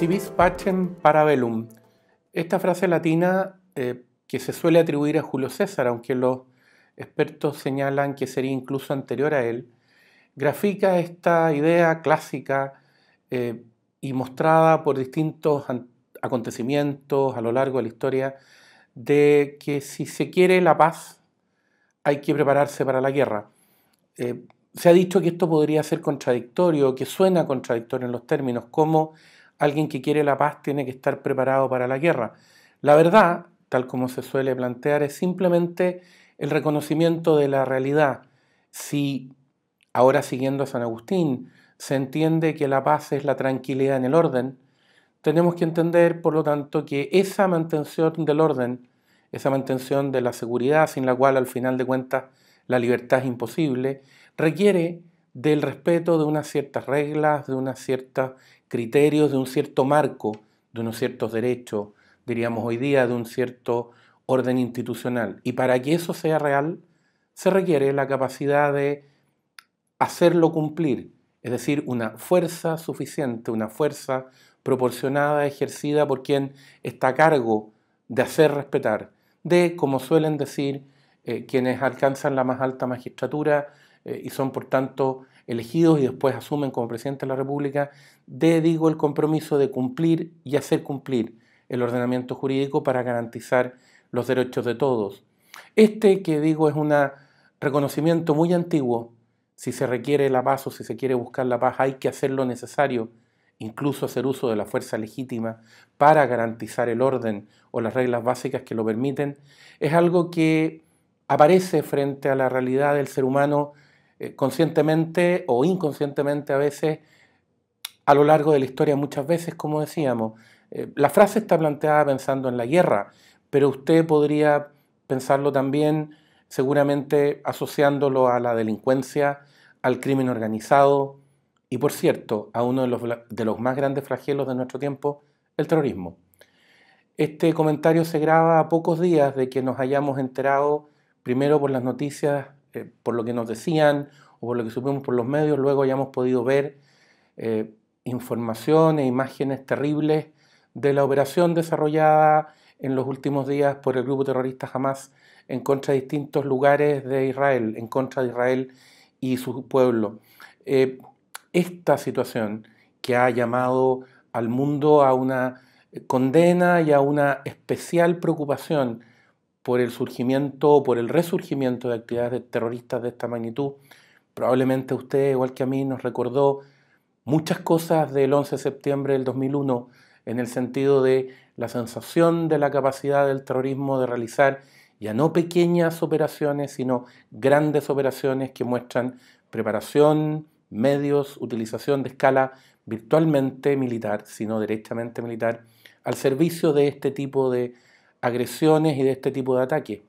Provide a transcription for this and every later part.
Si vis pacem para velum. Esta frase latina eh, que se suele atribuir a Julio César, aunque los expertos señalan que sería incluso anterior a él, grafica esta idea clásica eh, y mostrada por distintos acontecimientos a lo largo de la historia de que si se quiere la paz hay que prepararse para la guerra. Eh, se ha dicho que esto podría ser contradictorio, que suena contradictorio en los términos, como alguien que quiere la paz tiene que estar preparado para la guerra. La verdad, tal como se suele plantear, es simplemente el reconocimiento de la realidad. Si, ahora siguiendo a San Agustín, se entiende que la paz es la tranquilidad en el orden, tenemos que entender, por lo tanto, que esa mantención del orden, esa mantención de la seguridad, sin la cual al final de cuentas la libertad es imposible, requiere del respeto de unas ciertas reglas, de unos ciertos criterios, de un cierto marco, de unos ciertos derechos, diríamos hoy día, de un cierto orden institucional. Y para que eso sea real, se requiere la capacidad de hacerlo cumplir, es decir, una fuerza suficiente, una fuerza proporcionada, ejercida por quien está a cargo de hacer respetar, de, como suelen decir, eh, quienes alcanzan la más alta magistratura eh, y son por tanto elegidos y después asumen como presidente de la República, de, digo, el compromiso de cumplir y hacer cumplir el ordenamiento jurídico para garantizar los derechos de todos. Este que digo es un reconocimiento muy antiguo. Si se requiere la paz o si se quiere buscar la paz, hay que hacer lo necesario, incluso hacer uso de la fuerza legítima para garantizar el orden o las reglas básicas que lo permiten, es algo que aparece frente a la realidad del ser humano eh, conscientemente o inconscientemente a veces a lo largo de la historia, muchas veces, como decíamos. Eh, la frase está planteada pensando en la guerra, pero usted podría pensarlo también seguramente asociándolo a la delincuencia, al crimen organizado y, por cierto, a uno de los, de los más grandes flagelos de nuestro tiempo, el terrorismo. Este comentario se graba a pocos días de que nos hayamos enterado, primero por las noticias, eh, por lo que nos decían o por lo que supimos por los medios, luego hayamos podido ver eh, información e imágenes terribles de la operación desarrollada en los últimos días por el grupo terrorista Hamas en contra de distintos lugares de Israel, en contra de Israel y su pueblo. Eh, esta situación que ha llamado al mundo a una condena y a una especial preocupación por el surgimiento o por el resurgimiento de actividades terroristas de esta magnitud, probablemente usted, igual que a mí, nos recordó muchas cosas del 11 de septiembre del 2001 en el sentido de la sensación de la capacidad del terrorismo de realizar ya no pequeñas operaciones, sino grandes operaciones que muestran preparación, medios, utilización de escala virtualmente militar, sino directamente militar, al servicio de este tipo de agresiones y de este tipo de ataques.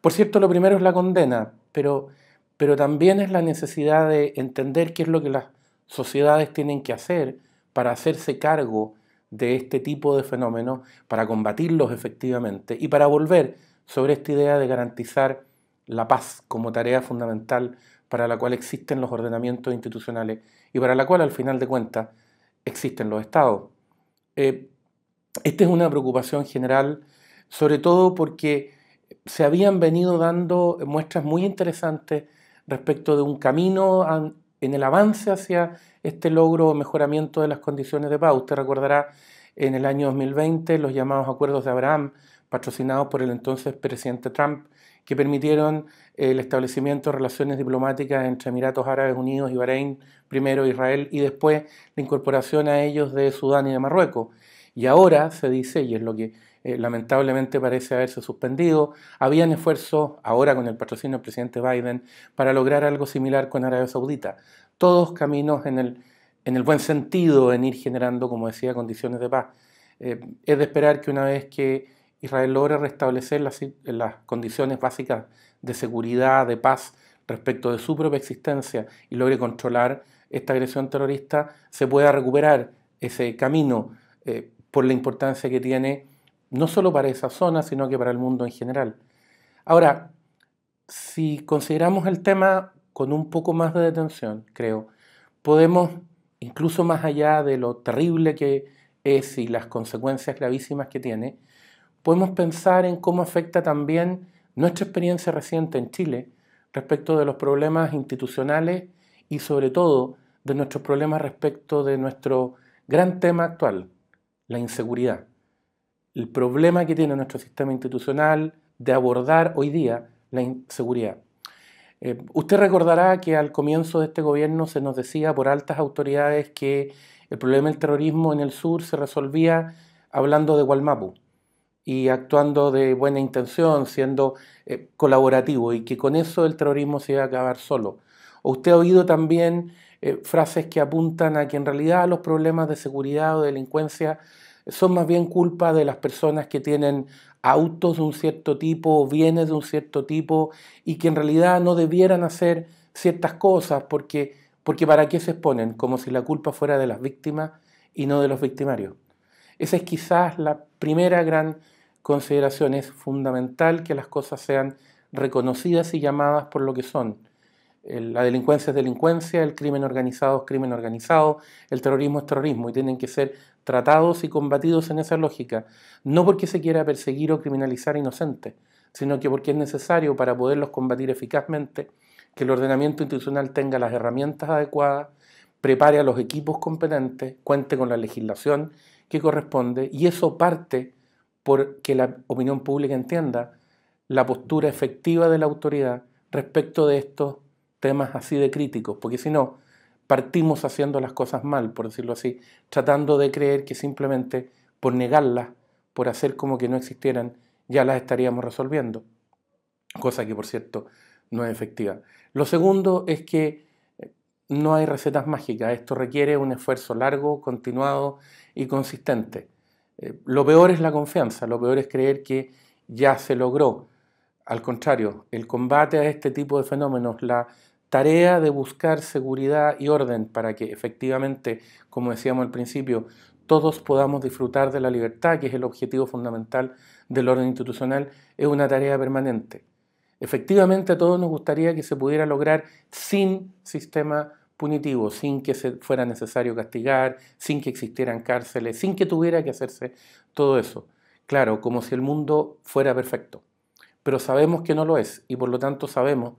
Por cierto, lo primero es la condena, pero, pero también es la necesidad de entender qué es lo que las sociedades tienen que hacer para hacerse cargo de este tipo de fenómenos, para combatirlos efectivamente y para volver sobre esta idea de garantizar la paz como tarea fundamental para la cual existen los ordenamientos institucionales y para la cual al final de cuentas existen los estados. Eh, esta es una preocupación general, sobre todo porque se habían venido dando muestras muy interesantes respecto de un camino en el avance hacia este logro o mejoramiento de las condiciones de paz. Usted recordará en el año 2020 los llamados acuerdos de Abraham, patrocinados por el entonces presidente Trump, que permitieron el establecimiento de relaciones diplomáticas entre Emiratos Árabes Unidos y Bahrein, primero Israel y después la incorporación a ellos de Sudán y de Marruecos. Y ahora se dice, y es lo que eh, lamentablemente parece haberse suspendido. Habían esfuerzos, ahora con el patrocinio del presidente Biden, para lograr algo similar con Arabia Saudita. Todos caminos en el, en el buen sentido, en ir generando, como decía, condiciones de paz. Eh, es de esperar que una vez que Israel logre restablecer las, las condiciones básicas de seguridad, de paz respecto de su propia existencia y logre controlar esta agresión terrorista, se pueda recuperar ese camino eh, por la importancia que tiene no solo para esa zona, sino que para el mundo en general. Ahora, si consideramos el tema con un poco más de detención, creo, podemos, incluso más allá de lo terrible que es y las consecuencias gravísimas que tiene, podemos pensar en cómo afecta también nuestra experiencia reciente en Chile respecto de los problemas institucionales y sobre todo de nuestros problemas respecto de nuestro gran tema actual, la inseguridad. El problema que tiene nuestro sistema institucional de abordar hoy día la inseguridad. Eh, usted recordará que al comienzo de este gobierno se nos decía por altas autoridades que el problema del terrorismo en el sur se resolvía hablando de Gualmapu y actuando de buena intención, siendo eh, colaborativo y que con eso el terrorismo se iba a acabar solo. Usted ha oído también eh, frases que apuntan a que en realidad los problemas de seguridad o de delincuencia son más bien culpa de las personas que tienen autos de un cierto tipo, bienes de un cierto tipo y que en realidad no debieran hacer ciertas cosas porque, porque para qué se exponen, como si la culpa fuera de las víctimas y no de los victimarios. Esa es quizás la primera gran consideración. Es fundamental que las cosas sean reconocidas y llamadas por lo que son. La delincuencia es delincuencia, el crimen organizado es crimen organizado, el terrorismo es terrorismo y tienen que ser tratados y combatidos en esa lógica, no porque se quiera perseguir o criminalizar a inocentes, sino que porque es necesario para poderlos combatir eficazmente que el ordenamiento institucional tenga las herramientas adecuadas, prepare a los equipos competentes, cuente con la legislación que corresponde y eso parte por que la opinión pública entienda la postura efectiva de la autoridad respecto de estos temas así de críticos, porque si no, partimos haciendo las cosas mal, por decirlo así, tratando de creer que simplemente por negarlas, por hacer como que no existieran, ya las estaríamos resolviendo, cosa que por cierto no es efectiva. Lo segundo es que eh, no hay recetas mágicas, esto requiere un esfuerzo largo, continuado y consistente. Eh, lo peor es la confianza, lo peor es creer que ya se logró. Al contrario, el combate a este tipo de fenómenos, la tarea de buscar seguridad y orden para que efectivamente, como decíamos al principio, todos podamos disfrutar de la libertad, que es el objetivo fundamental del orden institucional, es una tarea permanente. Efectivamente, a todos nos gustaría que se pudiera lograr sin sistema punitivo, sin que se fuera necesario castigar, sin que existieran cárceles, sin que tuviera que hacerse todo eso. Claro, como si el mundo fuera perfecto. Pero sabemos que no lo es y por lo tanto sabemos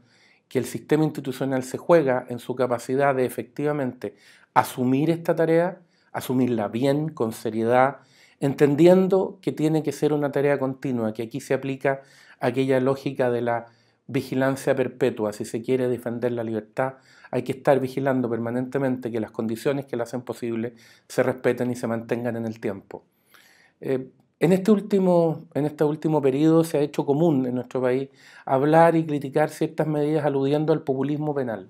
que el sistema institucional se juega en su capacidad de efectivamente asumir esta tarea, asumirla bien, con seriedad, entendiendo que tiene que ser una tarea continua, que aquí se aplica aquella lógica de la vigilancia perpetua. Si se quiere defender la libertad, hay que estar vigilando permanentemente que las condiciones que la hacen posible se respeten y se mantengan en el tiempo. Eh, en este, último, en este periodo se ha hecho común en nuestro país hablar y criticar ciertas medidas aludiendo al populismo penal,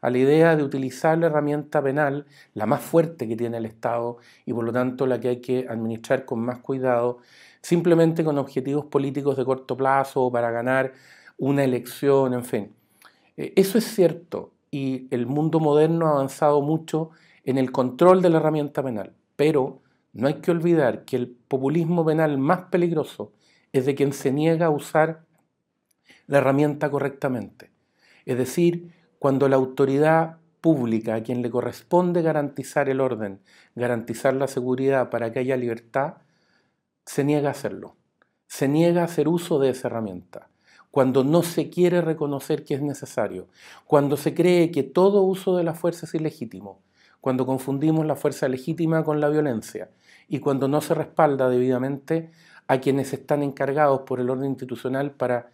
a la idea de utilizar la herramienta penal, la más fuerte que tiene el Estado y por lo tanto la que hay que administrar con más cuidado, simplemente con objetivos políticos de corto plazo o para ganar una elección, en fin. Eh, eso es cierto y el mundo moderno ha avanzado mucho en el control de la herramienta penal, pero no hay que olvidar que el populismo penal más peligroso es de quien se niega a usar la herramienta correctamente. Es decir, cuando la autoridad pública a quien le corresponde garantizar el orden, garantizar la seguridad para que haya libertad, se niega a hacerlo. Se niega a hacer uso de esa herramienta. Cuando no se quiere reconocer que es necesario, cuando se cree que todo uso de la fuerza es ilegítimo, cuando confundimos la fuerza legítima con la violencia, y cuando no se respalda debidamente a quienes están encargados por el orden institucional para,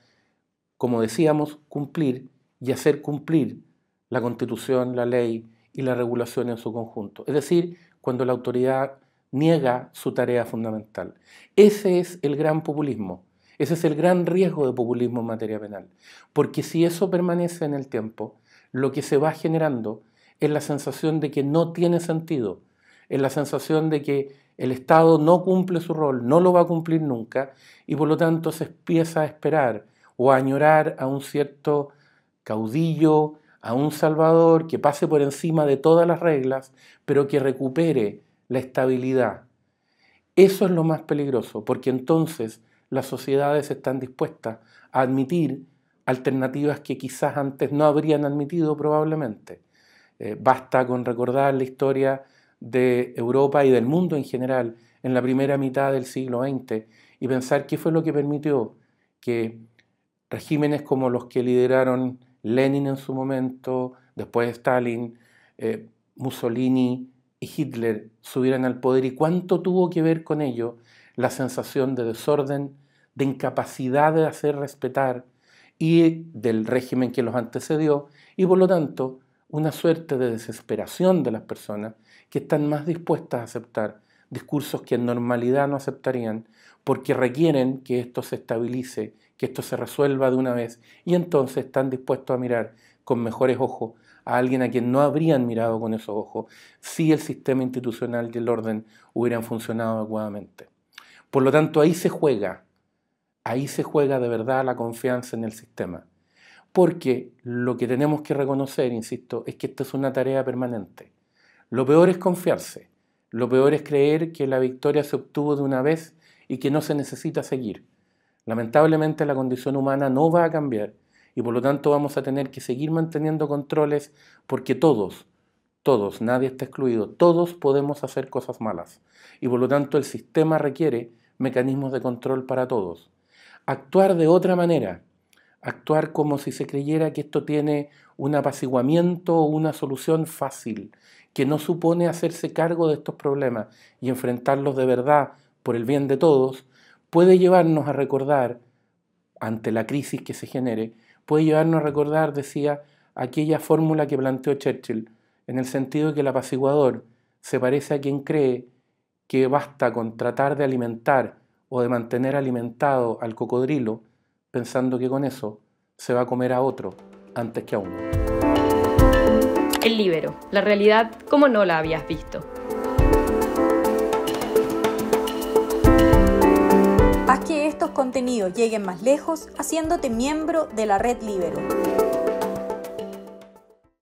como decíamos, cumplir y hacer cumplir la constitución, la ley y la regulación en su conjunto. Es decir, cuando la autoridad niega su tarea fundamental. Ese es el gran populismo. Ese es el gran riesgo de populismo en materia penal. Porque si eso permanece en el tiempo, lo que se va generando es la sensación de que no tiene sentido, es la sensación de que el Estado no cumple su rol, no lo va a cumplir nunca, y por lo tanto se empieza a esperar o a añorar a un cierto caudillo, a un salvador que pase por encima de todas las reglas, pero que recupere la estabilidad. Eso es lo más peligroso, porque entonces las sociedades están dispuestas a admitir alternativas que quizás antes no habrían admitido probablemente. Eh, basta con recordar la historia de Europa y del mundo en general en la primera mitad del siglo XX y pensar qué fue lo que permitió que regímenes como los que lideraron Lenin en su momento, después Stalin, eh, Mussolini y Hitler subieran al poder y cuánto tuvo que ver con ello la sensación de desorden, de incapacidad de hacer respetar y del régimen que los antecedió y por lo tanto una suerte de desesperación de las personas que están más dispuestas a aceptar discursos que en normalidad no aceptarían porque requieren que esto se estabilice, que esto se resuelva de una vez y entonces están dispuestos a mirar con mejores ojos a alguien a quien no habrían mirado con esos ojos si el sistema institucional y el orden hubieran funcionado adecuadamente. Por lo tanto, ahí se juega, ahí se juega de verdad la confianza en el sistema. Porque lo que tenemos que reconocer, insisto, es que esta es una tarea permanente. Lo peor es confiarse, lo peor es creer que la victoria se obtuvo de una vez y que no se necesita seguir. Lamentablemente la condición humana no va a cambiar y por lo tanto vamos a tener que seguir manteniendo controles porque todos, todos, nadie está excluido, todos podemos hacer cosas malas y por lo tanto el sistema requiere mecanismos de control para todos. Actuar de otra manera, actuar como si se creyera que esto tiene un apaciguamiento o una solución fácil, que no supone hacerse cargo de estos problemas y enfrentarlos de verdad por el bien de todos, puede llevarnos a recordar, ante la crisis que se genere, puede llevarnos a recordar, decía, aquella fórmula que planteó Churchill, en el sentido de que el apaciguador se parece a quien cree que basta con tratar de alimentar o de mantener alimentado al cocodrilo, pensando que con eso se va a comer a otro antes que a uno. El libero, la realidad como no la habías visto. Haz que estos contenidos lleguen más lejos haciéndote miembro de la red Libero.